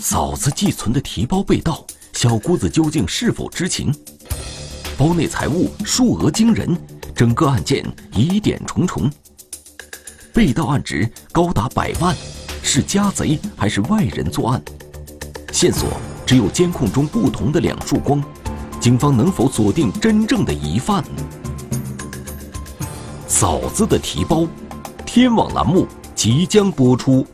嫂子寄存的提包被盗，小姑子究竟是否知情？包内财物数额惊人，整个案件疑点重重。被盗案值高达百万，是家贼还是外人作案？线索只有监控中不同的两束光，警方能否锁定真正的疑犯？嫂子的提包，天网栏目即将播出。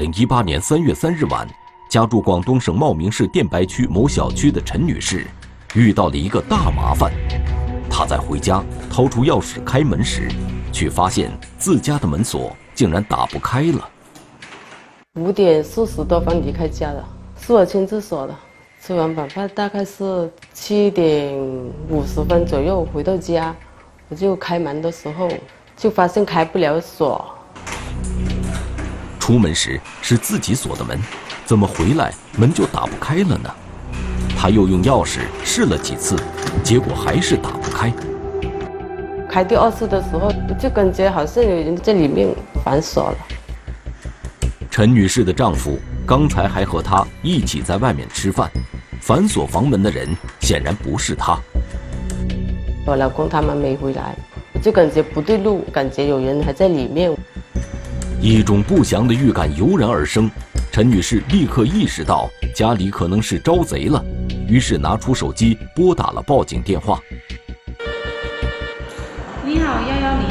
零一八年三月三日晚，家住广东省茂名市电白区某小区的陈女士，遇到了一个大麻烦。她在回家掏出钥匙开门时，却发现自家的门锁竟然打不开了。五点四十多分离开家的，是我亲自锁的。吃完晚饭大概是七点五十分左右回到家，我就开门的时候就发现开不了锁。出门时是自己锁的门，怎么回来门就打不开了呢？他又用钥匙试了几次，结果还是打不开。开第二次的时候，就感觉好像有人在里面反锁了。陈女士的丈夫刚才还和她一起在外面吃饭，反锁房门的人显然不是他。我老公他们没回来，我就感觉不对路，感觉有人还在里面。一种不祥的预感油然而生，陈女士立刻意识到家里可能是招贼了，于是拿出手机拨打了报警电话。你好，幺幺零。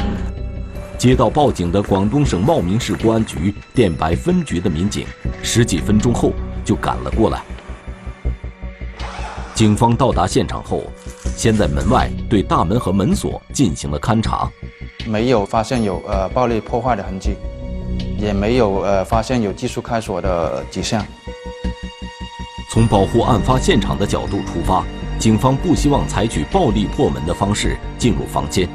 接到报警的广东省茂名市公安局电白分局的民警，十几分钟后就赶了过来。警方到达现场后，先在门外对大门和门锁进行了勘查，没有发现有呃暴力破坏的痕迹。也没有呃发现有技术开锁的迹象。从保护案发现场的角度出发，警方不希望采取暴力破门的方式进入房间。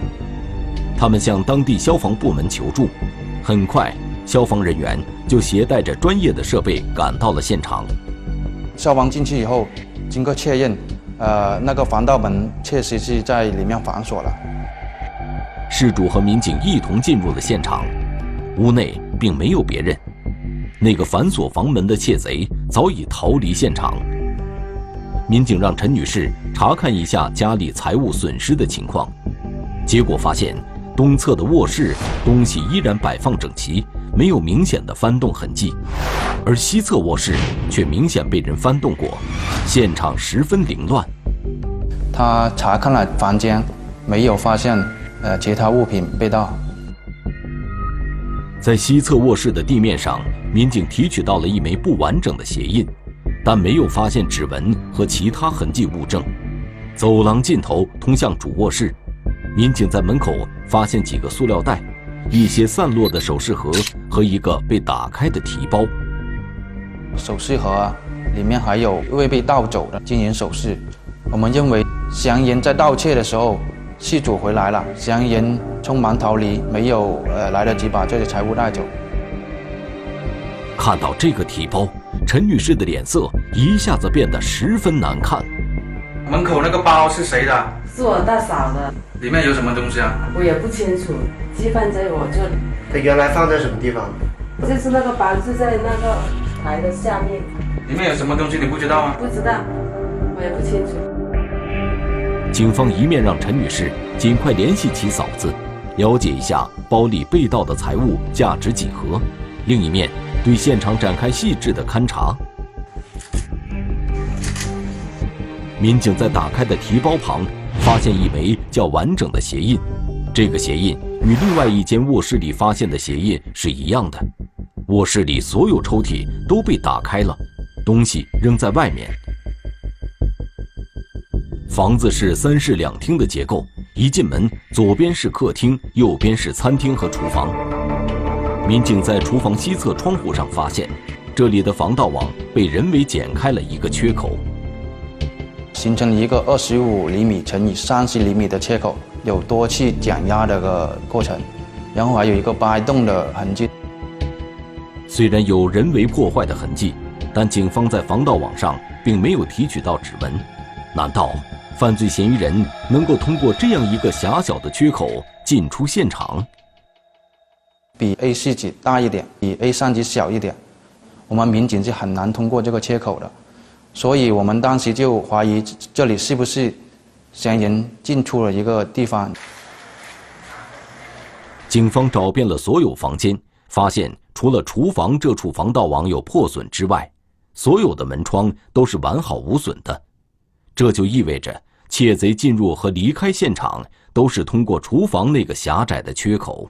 他们向当地消防部门求助，很快，消防人员就携带着专业的设备赶到了现场。消防进去以后，经过确认，呃，那个防盗门确实是在里面反锁了。事主和民警一同进入了现场，屋内。并没有别人，那个反锁房门的窃贼早已逃离现场。民警让陈女士查看一下家里财物损失的情况，结果发现东侧的卧室东西依然摆放整齐，没有明显的翻动痕迹，而西侧卧室却明显被人翻动过，现场十分凌乱。他查看了房间，没有发现呃其他物品被盗。在西侧卧室的地面上，民警提取到了一枚不完整的鞋印，但没有发现指纹和其他痕迹物证。走廊尽头通向主卧室，民警在门口发现几个塑料袋、一些散落的首饰盒和一个被打开的提包。首饰盒里面还有未被盗走的金银首饰。我们认为嫌疑人在盗窃的时候。事主回来了，嫌疑人匆忙逃离，没有呃来得及把这些财物带走。看到这个提包，陈女士的脸色一下子变得十分难看。门口那个包是谁的？是我大嫂的。里面有什么东西啊？我也不清楚，寄放在我这里。它原来放在什么地方？就是那个包是在那个台的下面。里面有什么东西你不知道吗？不知道，我也不清楚。警方一面让陈女士尽快联系其嫂子，了解一下包里被盗的财物价值几何；另一面对现场展开细致的勘查。民警在打开的提包旁发现一枚较完整的鞋印，这个鞋印与另外一间卧室里发现的鞋印是一样的。卧室里所有抽屉都被打开了，东西扔在外面。房子是三室两厅的结构，一进门，左边是客厅，右边是餐厅和厨房。民警在厨房西侧窗户上发现，这里的防盗网被人为剪开了一个缺口。形成了一个二十五厘米乘以三十厘米的切口，有多次减压的个过程，然后还有一个掰动的痕迹。虽然有人为破坏的痕迹，但警方在防盗网上并没有提取到指纹。难道犯罪嫌疑人能够通过这样一个狭小的缺口进出现场？比 A 四纸大一点，比 A 三纸小一点，我们民警是很难通过这个缺口的，所以我们当时就怀疑这里是不是嫌疑人进出了一个地方。警方找遍了所有房间，发现除了厨房这处防盗网有破损之外，所有的门窗都是完好无损的。这就意味着窃贼进入和离开现场都是通过厨房那个狭窄的缺口。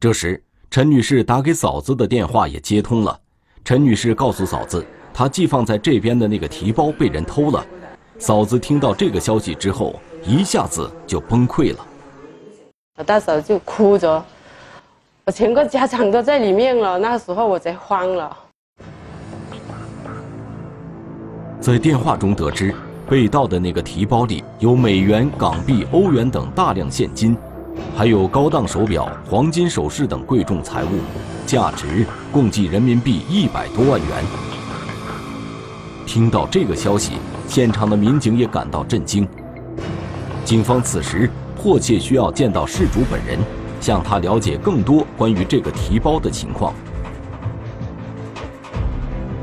这时，陈女士打给嫂子的电话也接通了。陈女士告诉嫂子，她寄放在这边的那个提包被人偷了。嫂子听到这个消息之后，一下子就崩溃了。我大嫂就哭着，我全个家长都在里面了。那时候我才慌了。在电话中得知，被盗的那个提包里有美元、港币、欧元等大量现金。还有高档手表、黄金首饰等贵重财物，价值共计人民币一百多万元。听到这个消息，现场的民警也感到震惊。警方此时迫切需要见到事主本人，向他了解更多关于这个提包的情况。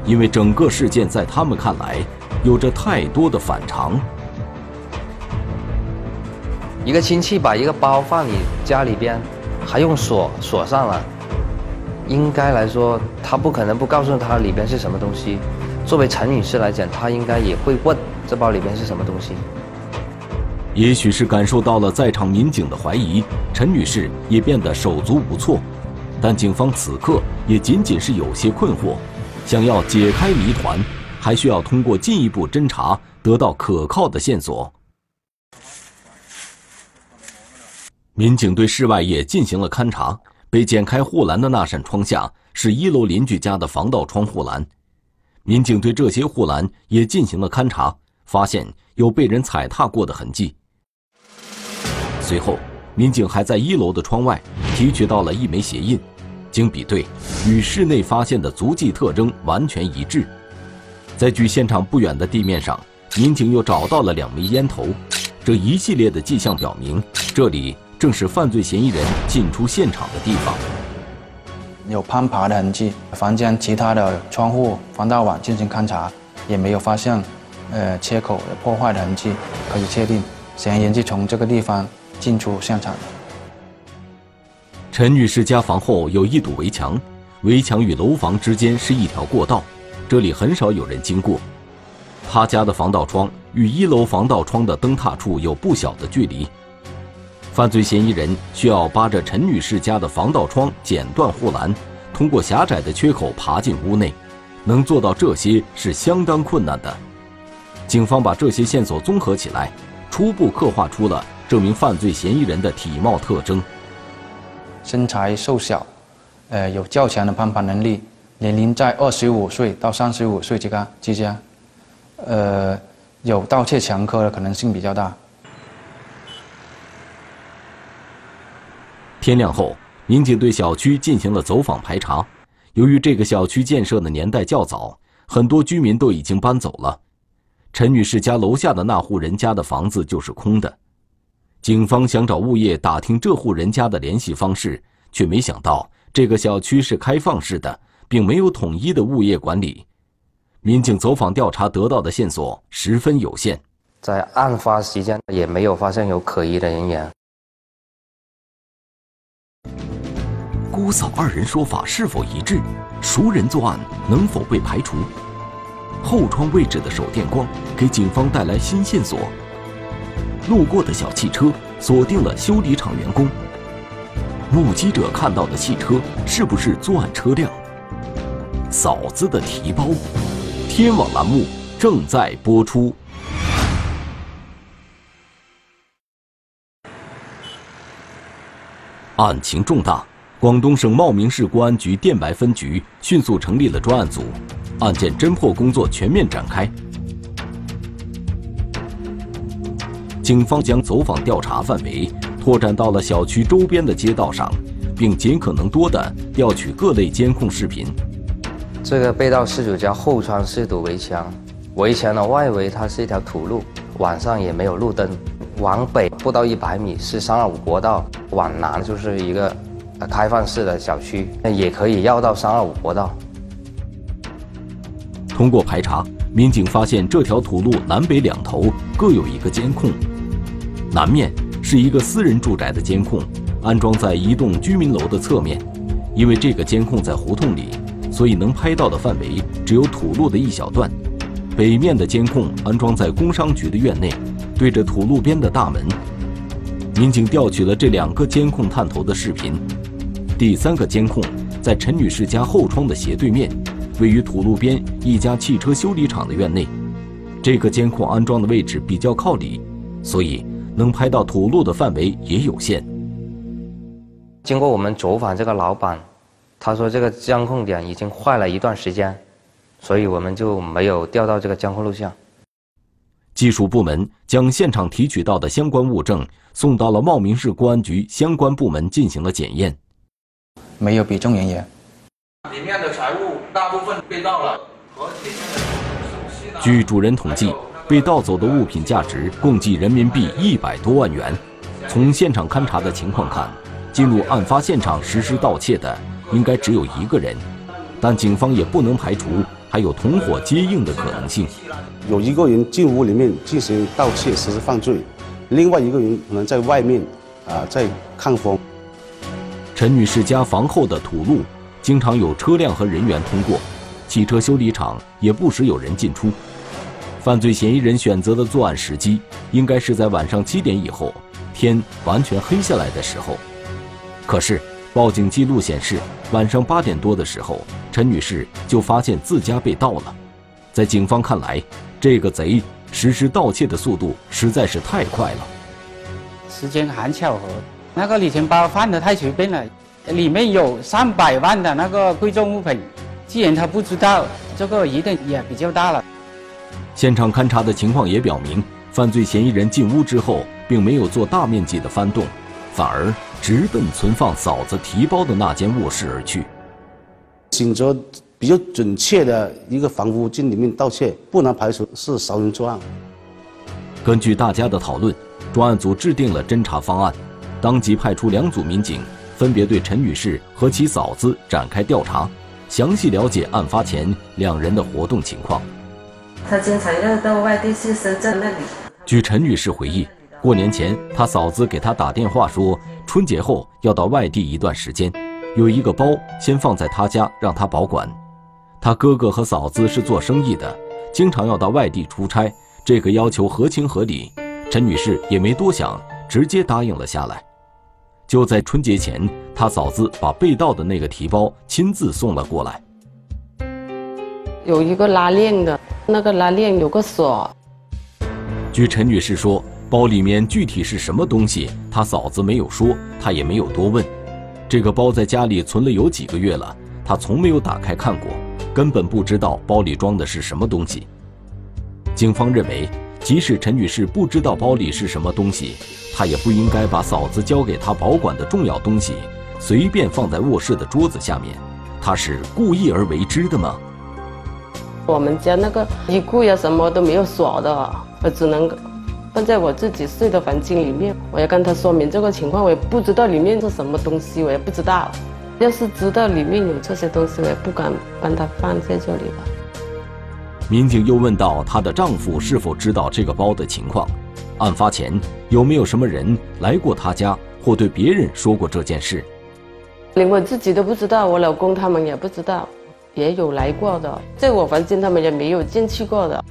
因为整个事件在他们看来，有着太多的反常。一个亲戚把一个包放你家里边，还用锁锁上了。应该来说，他不可能不告诉他里边是什么东西。作为陈女士来讲，她应该也会问这包里边是什么东西。也许是感受到了在场民警的怀疑，陈女士也变得手足无措。但警方此刻也仅仅是有些困惑，想要解开谜团，还需要通过进一步侦查得到可靠的线索。民警对室外也进行了勘查，被剪开护栏的那扇窗下是一楼邻居家的防盗窗护栏。民警对这些护栏也进行了勘查，发现有被人踩踏过的痕迹。随后，民警还在一楼的窗外提取到了一枚鞋印，经比对，与室内发现的足迹特征完全一致。在距现场不远的地面上，民警又找到了两枚烟头，这一系列的迹象表明，这里。正是犯罪嫌疑人进出现场的地方，有攀爬的痕迹。房间其他的窗户、防盗网进行勘查，也没有发现，呃，切口破坏的痕迹，可以确定嫌疑人是从这个地方进出现场的。陈女士家房后有一堵围墙，围墙与楼房之间是一条过道，这里很少有人经过。她家的防盗窗与一楼防盗窗的灯塔处有不小的距离。犯罪嫌疑人需要扒着陈女士家的防盗窗剪断护栏，通过狭窄的缺口爬进屋内，能做到这些是相当困难的。警方把这些线索综合起来，初步刻画出了这名犯罪嫌疑人的体貌特征：身材瘦小，呃，有较强的攀爬能力，年龄在二十五岁到三十五岁之间之间，呃，有盗窃前科的可能性比较大。天亮后，民警对小区进行了走访排查。由于这个小区建设的年代较早，很多居民都已经搬走了。陈女士家楼下的那户人家的房子就是空的。警方想找物业打听这户人家的联系方式，却没想到这个小区是开放式的，并没有统一的物业管理。民警走访调查得到的线索十分有限，在案发期间也没有发现有可疑的人员。姑嫂二人说法是否一致？熟人作案能否被排除？后窗位置的手电光给警方带来新线索。路过的小汽车锁定了修理厂员工。目击者看到的汽车是不是作案车辆？嫂子的提包。天网栏目正在播出。案情重大。广东省茂名市公安局电白分局迅速成立了专案组，案件侦破工作全面展开。警方将走访调查范围拓展到了小区周边的街道上，并尽可能多的调取各类监控视频。这个被盗事主家后窗是堵围墙，围墙的外围它是一条土路，晚上也没有路灯。往北不到一百米是三二五国道，往南就是一个开放式的小区，也可以绕到三二五国道。通过排查，民警发现这条土路南北两头各有一个监控。南面是一个私人住宅的监控，安装在一栋居民楼的侧面。因为这个监控在胡同里，所以能拍到的范围只有土路的一小段。北面的监控安装在工商局的院内，对着土路边的大门。民警调取了这两个监控探头的视频。第三个监控在陈女士家后窗的斜对面，位于土路边一家汽车修理厂的院内。这个监控安装的位置比较靠里，所以。能拍到土路的范围也有限。经过我们走访这个老板，他说这个监控点已经坏了一段时间，所以我们就没有调到这个监控录像。技术部门将现场提取到的相关物证送到了茂名市公安局相关部门进行了检验，没有比重人员。里面的财物大部分被盗了，据主人统计。被盗走的物品价值共计人民币一百多万元。从现场勘查的情况看，进入案发现场实施盗窃的应该只有一个人，但警方也不能排除还有同伙接应的可能性。有一个人进屋里面进行盗窃实施犯罪，另外一个人可能在外面啊在看风。陈女士家房后的土路经常有车辆和人员通过，汽车修理厂也不时有人进出。犯罪嫌疑人选择的作案时机，应该是在晚上七点以后，天完全黑下来的时候。可是，报警记录显示，晚上八点多的时候，陈女士就发现自家被盗了。在警方看来，这个贼实施盗窃的速度实在是太快了。时间很巧合，那个旅行包放的太随便了，里面有上百万的那个贵重物品。既然他不知道，这个疑点也比较大了。现场勘查的情况也表明，犯罪嫌疑人进屋之后，并没有做大面积的翻动，反而直奔存放嫂子提包的那间卧室而去。选择比较准确的一个房屋进里面盗窃，不能排除是熟人作案。根据大家的讨论，专案组制定了侦查方案，当即派出两组民警，分别对陈女士和其嫂子展开调查，详细了解案发前两人的活动情况。他经常要到外地去深圳那里。据陈女士回忆，过年前她嫂子给她打电话说，春节后要到外地一段时间，有一个包先放在她家让她保管。她哥哥和嫂子是做生意的，经常要到外地出差，这个要求合情合理。陈女士也没多想，直接答应了下来。就在春节前，她嫂子把被盗的那个提包亲自送了过来，有一个拉链的。那个拉链有个锁。据陈女士说，包里面具体是什么东西，她嫂子没有说，她也没有多问。这个包在家里存了有几个月了，她从没有打开看过，根本不知道包里装的是什么东西。警方认为，即使陈女士不知道包里是什么东西，她也不应该把嫂子交给她保管的重要东西随便放在卧室的桌子下面。她是故意而为之的吗？我们家那个衣柜呀，什么都没有锁的，我只能放在我自己睡的房间里面。我要跟他说明这个情况，我也不知道里面是什么东西，我也不知道。要是知道里面有这些东西，我也不敢帮他放在这里了。民警又问到她的丈夫是否知道这个包的情况，案发前有没有什么人来过她家或对别人说过这件事？连我自己都不知道，我老公他们也不知道。也有来过的，在我房间他们也没有进去过的。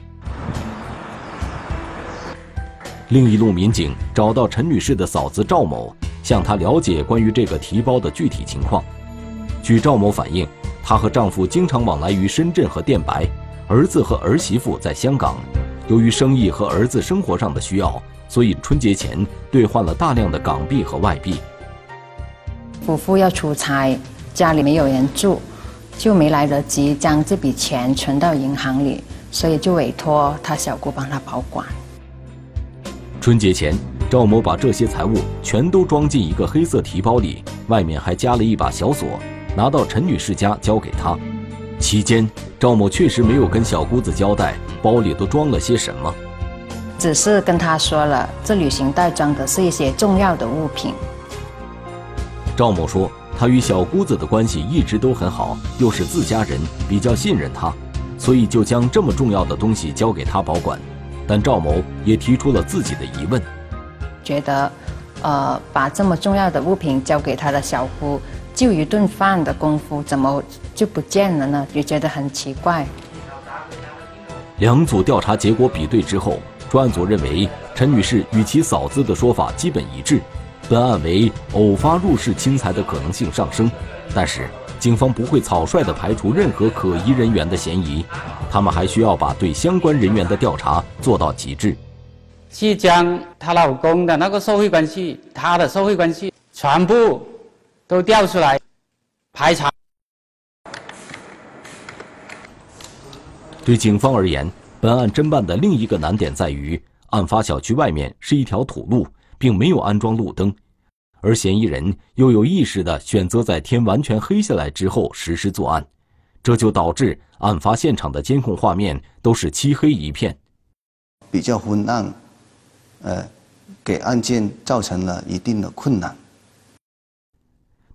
另一路民警找到陈女士的嫂子赵某，向她了解关于这个提包的具体情况。据赵某反映，她和丈夫经常往来于深圳和电白，儿子和儿媳妇在香港。由于生意和儿子生活上的需要，所以春节前兑换了大量的港币和外币。夫妇要出差，家里没有人住。就没来得及将这笔钱存到银行里，所以就委托他小姑帮他保管。春节前，赵某把这些财物全都装进一个黑色提包里，外面还加了一把小锁，拿到陈女士家交给她。期间，赵某确实没有跟小姑子交代包里都装了些什么，只是跟她说了，这旅行袋装的是一些重要的物品。赵某说，他与小姑子的关系一直都很好，又是自家人，比较信任他，所以就将这么重要的东西交给他保管。但赵某也提出了自己的疑问，觉得，呃，把这么重要的物品交给他的小姑，就一顿饭的功夫，怎么就不见了呢？也觉得很奇怪。两组调查结果比对之后，专案组认为陈女士与其嫂子的说法基本一致，本案为偶发入室侵财的可能性上升，但是。警方不会草率地排除任何可疑人员的嫌疑，他们还需要把对相关人员的调查做到极致。去将她老公的那个社会关系、她的社会关系全部都调出来排查。对警方而言，本案侦办的另一个难点在于，案发小区外面是一条土路，并没有安装路灯。而嫌疑人又有意识地选择在天完全黑下来之后实施作案，这就导致案发现场的监控画面都是漆黑一片，比较昏暗，呃，给案件造成了一定的困难。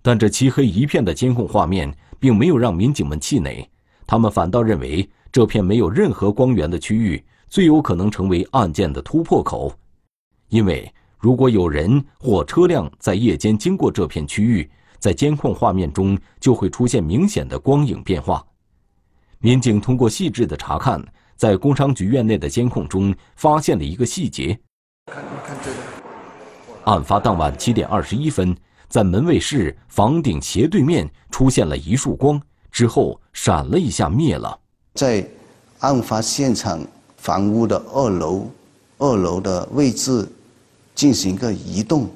但这漆黑一片的监控画面并没有让民警们气馁，他们反倒认为这片没有任何光源的区域最有可能成为案件的突破口，因为。如果有人或车辆在夜间经过这片区域，在监控画面中就会出现明显的光影变化。民警通过细致的查看，在工商局院内的监控中发现了一个细节：看，看这个案发当晚七点二十一分，在门卫室房顶斜对面出现了一束光，之后闪了一下灭了。在案发现场房屋的二楼，二楼的位置。进行一个移动，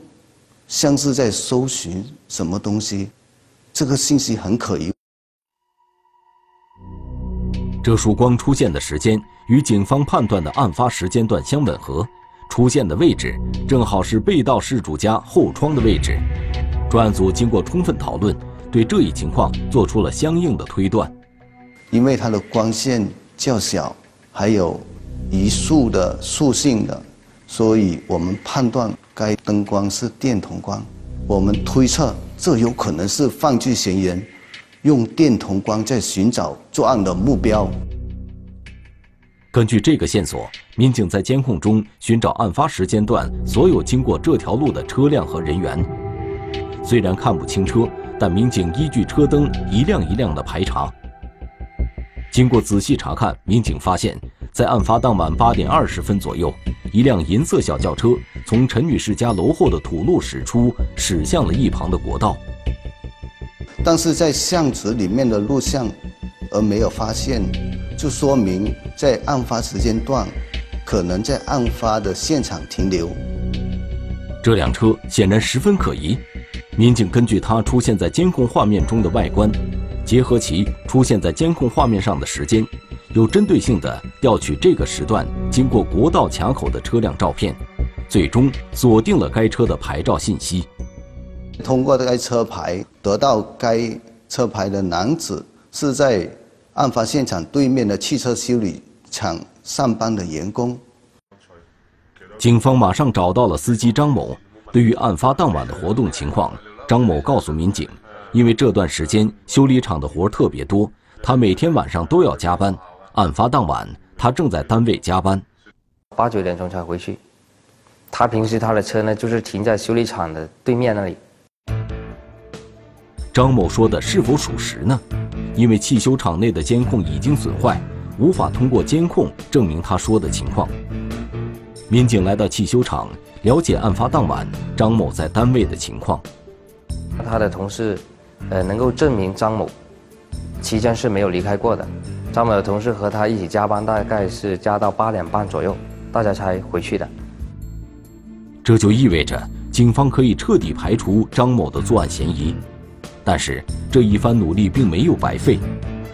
像是在搜寻什么东西，这个信息很可疑。这束光出现的时间与警方判断的案发时间段相吻合，出现的位置正好是被盗事主家后窗的位置。专案组经过充分讨论，对这一情况做出了相应的推断。因为它的光线较小，还有一束的束性的。所以我们判断该灯光是电筒光，我们推测这有可能是犯罪嫌疑人用电筒光在寻找作案的目标。根据这个线索，民警在监控中寻找案发时间段所有经过这条路的车辆和人员。虽然看不清车，但民警依据车灯一辆一辆的排查。经过仔细查看，民警发现，在案发当晚八点二十分左右。一辆银色小轿车从陈女士家楼后的土路驶出，驶向了一旁的国道。但是在巷子里面的录像，而没有发现，就说明在案发时间段，可能在案发的现场停留。这辆车显然十分可疑。民警根据它出现在监控画面中的外观，结合其出现在监控画面上的时间。有针对性地调取这个时段经过国道卡口的车辆照片，最终锁定了该车的牌照信息。通过该车牌得到该车牌的男子是在案发现场对面的汽车修理厂上班的员工。警方马上找到了司机张某。对于案发当晚的活动情况，张某告诉民警，因为这段时间修理厂的活特别多，他每天晚上都要加班。案发当晚，他正在单位加班，八九点钟才回去。他平时他的车呢，就是停在修理厂的对面那里。张某说的是否属实呢？因为汽修厂内的监控已经损坏，无法通过监控证明他说的情况。民警来到汽修厂，了解案发当晚张某在单位的情况。他的同事，呃，能够证明张某期间是没有离开过的。张某的同事和他一起加班，大概是加到八点半左右，大家才回去的。这就意味着警方可以彻底排除张某的作案嫌疑。但是这一番努力并没有白费，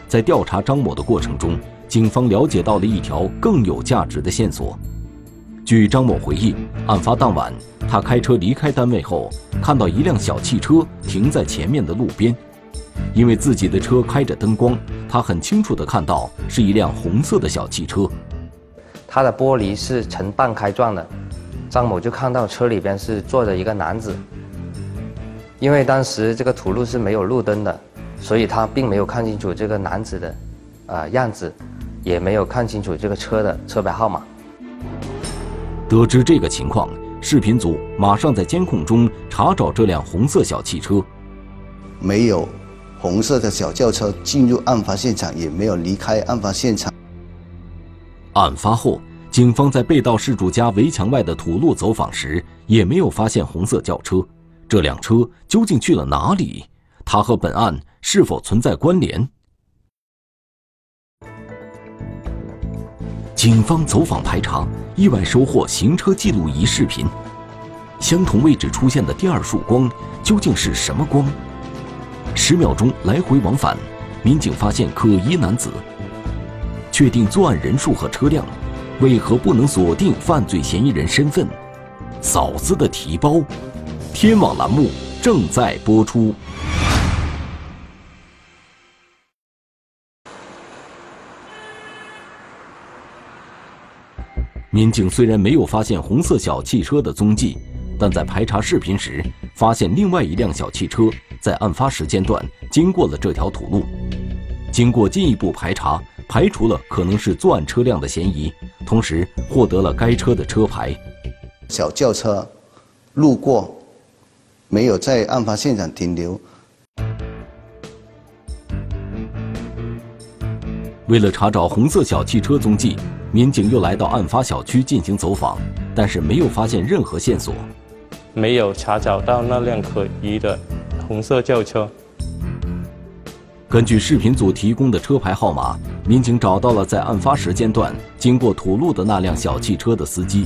在调查张某的过程中，警方了解到了一条更有价值的线索。据张某回忆，案发当晚，他开车离开单位后，看到一辆小汽车停在前面的路边。因为自己的车开着灯光，他很清楚地看到是一辆红色的小汽车。它的玻璃是呈半开状的，张某就看到车里边是坐着一个男子。因为当时这个土路是没有路灯的，所以他并没有看清楚这个男子的，呃样子，也没有看清楚这个车的车牌号码。得知这个情况，视频组马上在监控中查找这辆红色小汽车，没有红色的小轿车进入案发现场，也没有离开案发现场。案发后，警方在被盗事主家围墙外的土路走访时，也没有发现红色轿车。这辆车究竟去了哪里？它和本案是否存在关联？警方走访排查，意外收获行车记录仪视频。相同位置出现的第二束光究竟是什么光？十秒钟来回往返，民警发现可疑男子。确定作案人数和车辆，为何不能锁定犯罪嫌疑人身份？嫂子的提包，天网栏目正在播出。民警虽然没有发现红色小汽车的踪迹，但在排查视频时，发现另外一辆小汽车在案发时间段经过了这条土路。经过进一步排查，排除了可能是作案车辆的嫌疑，同时获得了该车的车牌。小轿车路过，没有在案发现场停留。为了查找红色小汽车踪迹，民警又来到案发小区进行走访，但是没有发现任何线索，没有查找到那辆可疑的红色轿车。根据视频组提供的车牌号码，民警找到了在案发时间段经过土路的那辆小汽车的司机。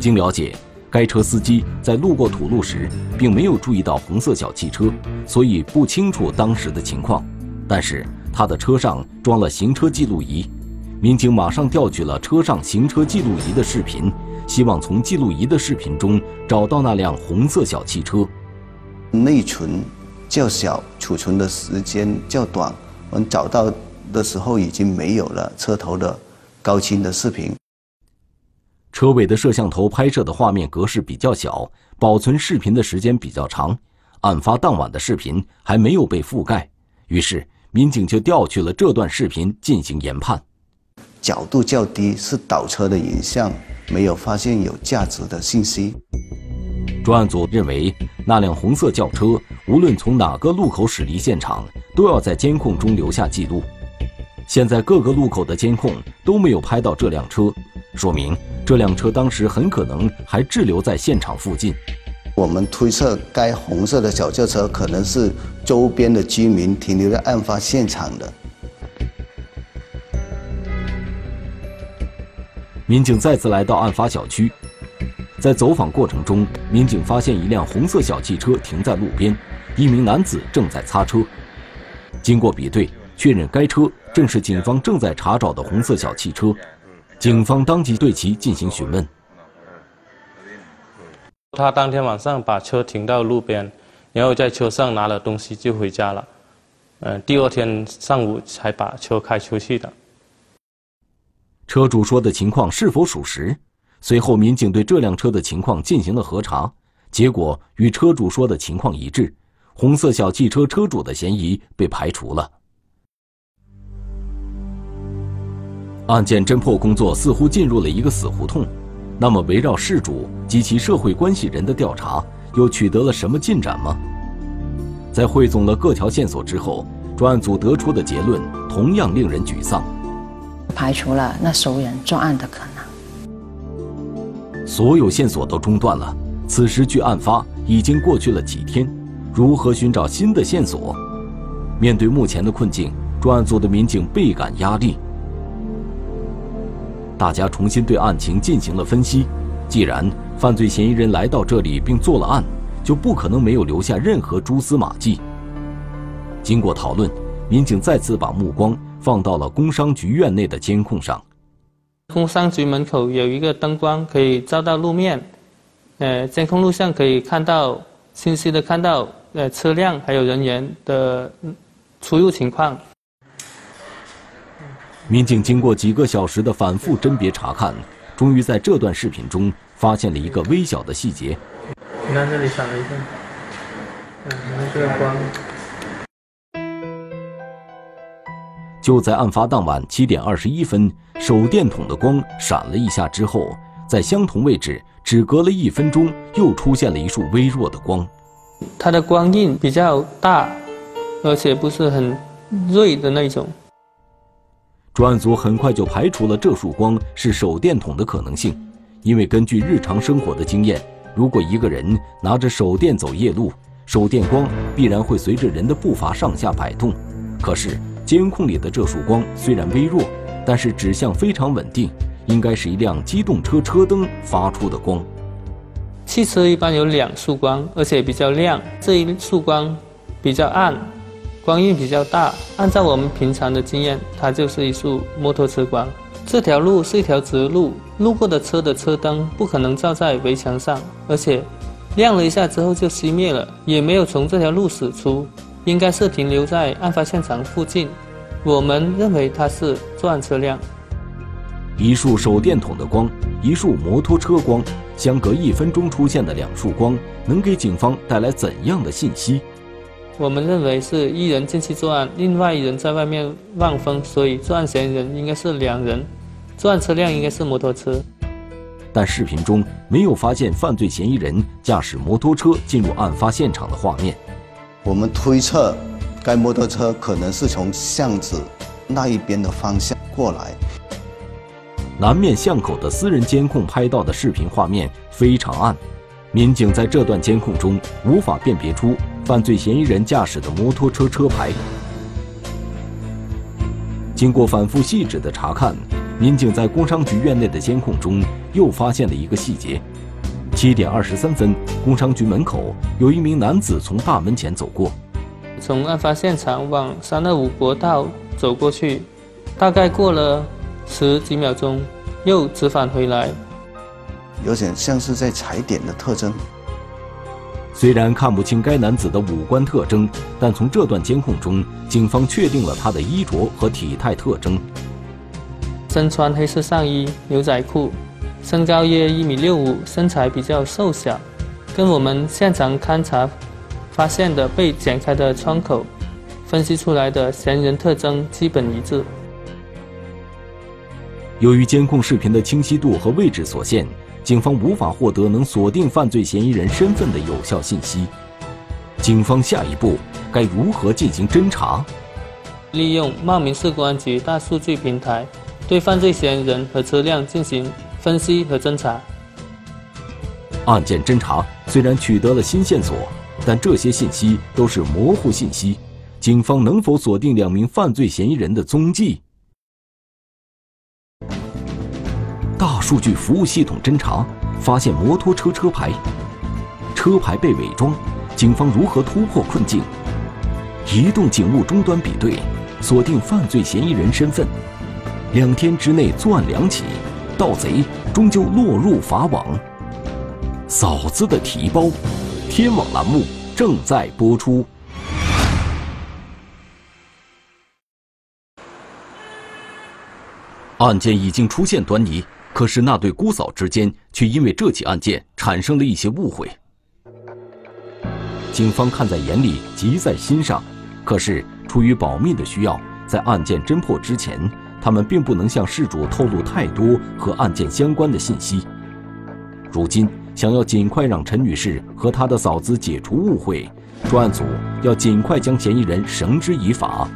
经了解，该车司机在路过土路时，并没有注意到红色小汽车，所以不清楚当时的情况。但是他的车上装了行车记录仪，民警马上调取了车上行车记录仪的视频，希望从记录仪的视频中找到那辆红色小汽车。内存较小，储存的时间较短，我们找到的时候已经没有了车头的高清的视频。车尾的摄像头拍摄的画面格式比较小，保存视频的时间比较长，案发当晚的视频还没有被覆盖，于是。民警就调取了这段视频进行研判，角度较低，是倒车的影像，没有发现有价值的信息。专案组认为，那辆红色轿车无论从哪个路口驶离现场，都要在监控中留下记录。现在各个路口的监控都没有拍到这辆车，说明这辆车当时很可能还滞留在现场附近。我们推测，该红色的小轿车可能是周边的居民停留在案发现场的。民警再次来到案发小区，在走访过程中，民警发现一辆红色小汽车停在路边，一名男子正在擦车。经过比对，确认该车正是警方正在查找的红色小汽车。警方当即对其进行询问。他当天晚上把车停到路边，然后在车上拿了东西就回家了。嗯，第二天上午才把车开出去的。车主说的情况是否属实？随后，民警对这辆车的情况进行了核查，结果与车主说的情况一致，红色小汽车车主的嫌疑被排除了。案件侦破工作似乎进入了一个死胡同。那么，围绕事主及其社会关系人的调查又取得了什么进展吗？在汇总了各条线索之后，专案组得出的结论同样令人沮丧，排除了那熟人作案的可能。所有线索都中断了。此时距案发已经过去了几天，如何寻找新的线索？面对目前的困境，专案组的民警倍感压力。大家重新对案情进行了分析。既然犯罪嫌疑人来到这里并做了案，就不可能没有留下任何蛛丝马迹。经过讨论，民警再次把目光放到了工商局院内的监控上。工商局门口有一个灯光可以照到路面，呃，监控录像可以看到清晰的看到呃车辆还有人员的出入情况。民警经过几个小时的反复甄别查看，终于在这段视频中发现了一个微小的细节。你看这里闪了一个，嗯，你看这个光。就在案发当晚七点二十一分，手电筒的光闪了一下之后，在相同位置只隔了一分钟，又出现了一束微弱的光。它的光印比较大，而且不是很锐的那种。专案组很快就排除了这束光是手电筒的可能性，因为根据日常生活的经验，如果一个人拿着手电走夜路，手电光必然会随着人的步伐上下摆动。可是。监控里的这束光虽然微弱，但是指向非常稳定，应该是一辆机动车车灯发出的光。汽车一般有两束光，而且比较亮，这一束光比较暗，光晕比较大。按照我们平常的经验，它就是一束摩托车光。这条路是一条直路，路过的车的车灯不可能照在围墙上，而且亮了一下之后就熄灭了，也没有从这条路驶出。应该是停留在案发现场附近，我们认为它是作案车辆。一束手电筒的光，一束摩托车光，相隔一分钟出现的两束光，能给警方带来怎样的信息？我们认为是一人进去作案，另外一人在外面望风，所以作案嫌疑人应该是两人，作案车辆应该是摩托车。但视频中没有发现犯罪嫌疑人驾驶摩托车进入案发现场的画面。我们推测，该摩托车可能是从巷子那一边的方向过来。南面巷口的私人监控拍到的视频画面非常暗，民警在这段监控中无法辨别出犯罪嫌疑人驾驶的摩托车车牌。经过反复细致的查看，民警在工商局院内的监控中又发现了一个细节。七点二十三分，工商局门口有一名男子从大门前走过，从案发现场往三二五国道走过去，大概过了十几秒钟，又折返回来，有点像是在踩点的特征。虽然看不清该男子的五官特征，但从这段监控中，警方确定了他的衣着和体态特征：身穿黑色上衣、牛仔裤。身高约一米六五，身材比较瘦小，跟我们现场勘查发现的被剪开的窗口分析出来的嫌疑人特征基本一致。由于监控视频的清晰度和位置所限，警方无法获得能锁定犯罪嫌疑人身份的有效信息。警方下一步该如何进行侦查？利用茂名市公安局大数据平台，对犯罪嫌疑人和车辆进行。分析和侦查。案件侦查虽然取得了新线索，但这些信息都是模糊信息。警方能否锁定两名犯罪嫌疑人的踪迹？大数据服务系统侦查发现摩托车车牌，车牌被伪装，警方如何突破困境？移动警务终端比对，锁定犯罪嫌疑人身份。两天之内作案两起。盗贼终究落入法网。嫂子的提包，天网栏目正在播出。案件已经出现端倪，可是那对姑嫂之间却因为这起案件产生了一些误会。警方看在眼里，急在心上，可是出于保密的需要，在案件侦破之前。他们并不能向事主透露太多和案件相关的信息。如今，想要尽快让陈女士和她的嫂子解除误会，专案组要尽快将嫌疑人绳之以法。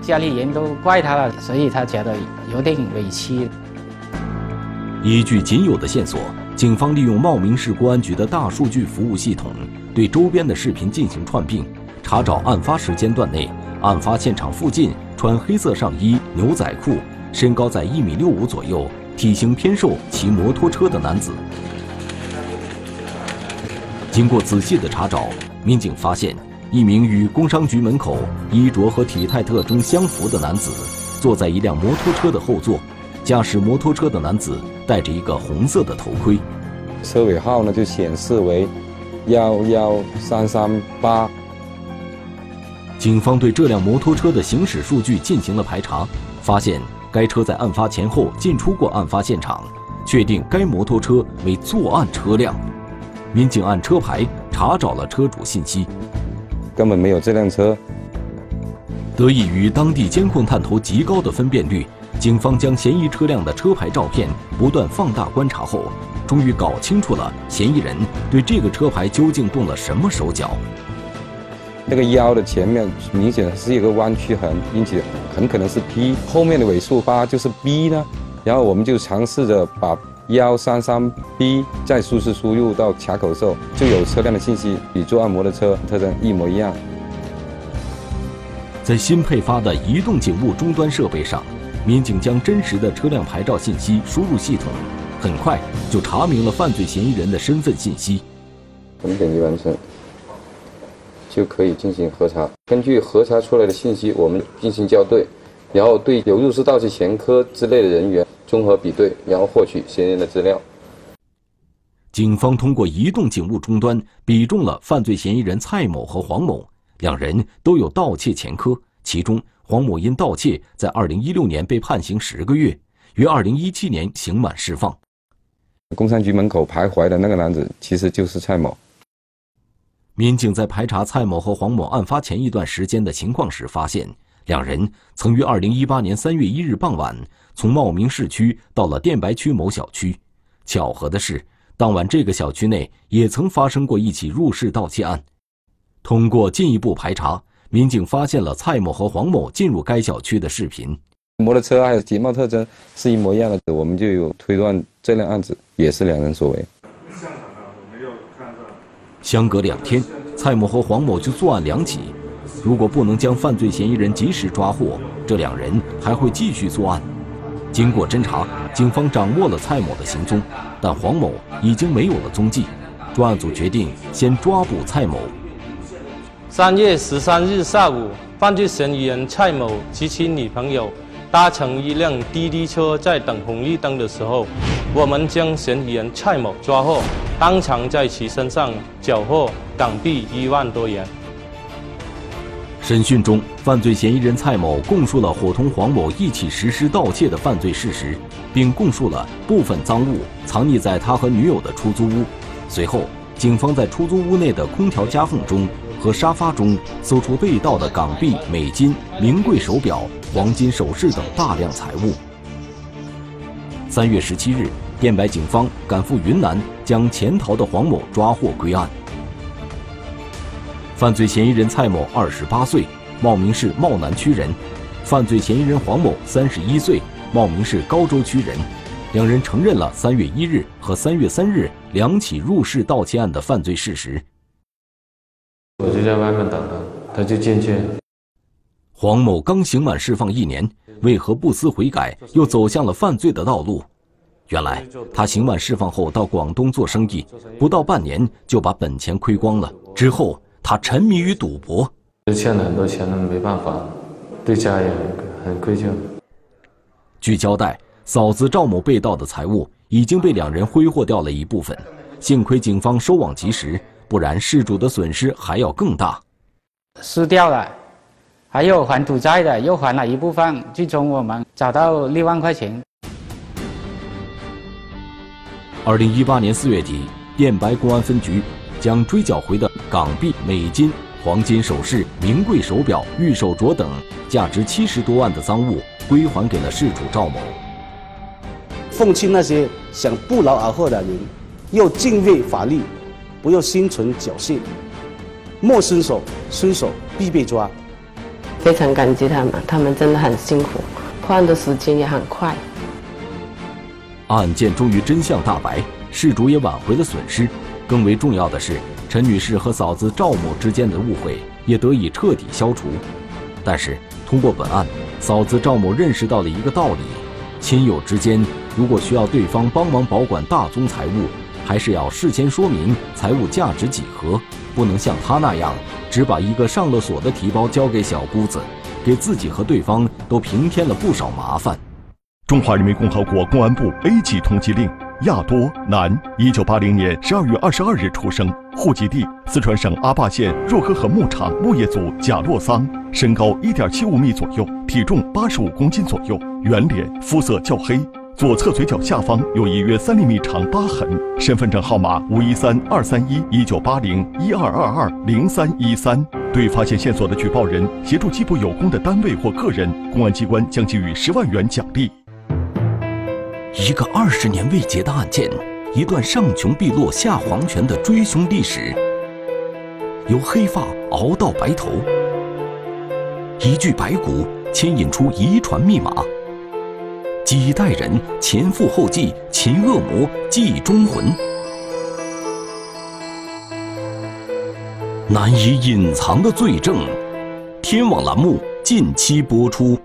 家里人都怪他了，所以他觉得有点委屈。依据仅有的线索，警方利用茂名市公安局的大数据服务系统，对周边的视频进行串并，查找案发时间段内案发现场附近。穿黑色上衣、牛仔裤，身高在一米六五左右，体型偏瘦，骑摩托车的男子。经过仔细的查找，民警发现一名与工商局门口衣着和体态特征相符的男子，坐在一辆摩托车的后座，驾驶摩托车的男子戴着一个红色的头盔，车尾号呢就显示为幺幺三三八。警方对这辆摩托车的行驶数据进行了排查，发现该车在案发前后进出过案发现场，确定该摩托车为作案车辆。民警按车牌查找了车主信息，根本没有这辆车。得益于当地监控探头极高的分辨率。警方将嫌疑车辆的车牌照片不断放大观察后，终于搞清楚了嫌疑人对这个车牌究竟动了什么手脚。那个腰的前面明显是一个弯曲痕，并且很可能是 P，后面的尾数八就是 B 呢。然后我们就尝试着把幺三三 B 再数字输入到卡口时候，就有车辆的信息与作案摩托车特征一模一样。在新配发的移动警务终端设备上。民警将真实的车辆牌照信息输入系统，很快就查明了犯罪嫌疑人的身份信息。我们点击完成，就可以进行核查。根据核查出来的信息，我们进行校对，然后对有入室盗窃前科之类的人员综合比对，然后获取嫌疑人的资料。警方通过移动警务终端比中了犯罪嫌疑人蔡某和黄某，两人都有盗窃前科，其中。黄某因盗窃，在二零一六年被判刑十个月，于二零一七年刑满释放。工商局门口徘徊的那个男子，其实就是蔡某。民警在排查蔡某和黄某案发前一段时间的情况时，发现两人曾于二零一八年三月一日傍晚从茂名市区到了电白区某小区。巧合的是，当晚这个小区内也曾发生过一起入室盗窃案。通过进一步排查。民警发现了蔡某和黄某进入该小区的视频，摩托车还有体貌特征是一模一样的，我们就有推断这辆案子也是两人所为。相隔两天，蔡某和黄某就作案两起。如果不能将犯罪嫌疑人及时抓获，这两人还会继续作案。经过侦查，警方掌握了蔡某的行踪，但黄某已经没有了踪迹。专案组决定先抓捕蔡某。三月十三日下午，犯罪嫌疑人蔡某及其女朋友搭乘一辆滴滴车在等红绿灯的时候，我们将嫌疑人蔡某抓获，当场在其身上缴获港币一万多元。审讯中，犯罪嫌疑人蔡某供述了伙同黄某一起实施盗窃的犯罪事实，并供述了部分赃物藏匿在他和女友的出租屋。随后，警方在出租屋内的空调夹缝中。和沙发中搜出被盗的港币、美金、名贵手表、黄金首饰等大量财物。三月十七日，电白警方赶赴云南，将潜逃的黄某抓获归案。犯罪嫌疑人蔡某二十八岁，茂名市茂南区人；犯罪嫌疑人黄某三十一岁，茂名市高州区人。两人承认了三月一日和三月三日两起入室盗窃案的犯罪事实。我就在外面等他，他就进去。黄某刚刑满释放一年，为何不思悔改，又走向了犯罪的道路？原来他刑满释放后到广东做生意，不到半年就把本钱亏光了。之后他沉迷于赌博，欠了很多钱，没办法，对家也很很愧疚。据交代，嫂子赵某被盗的财物已经被两人挥霍掉了一部分，幸亏警方收网及时。不然，事主的损失还要更大。失掉了，还有还赌债的，又还了一部分。最终我们找到六万块钱。二零一八年四月底，电白公安分局将追缴回的港币、美金、黄金首饰、名贵手表、玉手镯等价值七十多万的赃物归还给了事主赵某。奉劝那些想不劳而获的人，要敬畏法律。不要心存侥幸，莫伸手，伸手必被抓。非常感激他们，他们真的很辛苦，破案的时间也很快。案件终于真相大白，事主也挽回了损失。更为重要的是，陈女士和嫂子赵某之间的误会也得以彻底消除。但是，通过本案，嫂子赵某认识到了一个道理：亲友之间如果需要对方帮忙保管大宗财物。还是要事先说明财物价值几何，不能像他那样只把一个上了锁的提包交给小姑子，给自己和对方都平添了不少麻烦。中华人民共和国公安部 A 级通缉令：亚多，男，一九八零年十二月二十二日出生，户籍地四川省阿坝县若河河牧场牧业组贾洛桑，身高一点七五米左右，体重八十五公斤左右，圆脸，肤色较黑，左侧嘴角下方有一约三厘米长疤痕，身份证号码五一三二三一一九八零一二二二零三一三。对发现线索的举报人，协助缉捕有功的单位或个人，公安机关将给予十万元奖励。一个二十年未结的案件，一段上穷碧落下黄泉的追凶历史。由黑发熬到白头，一具白骨牵引出遗传密码。几代人前赴后继，擒恶魔，祭忠魂。难以隐藏的罪证，天网栏目近期播出。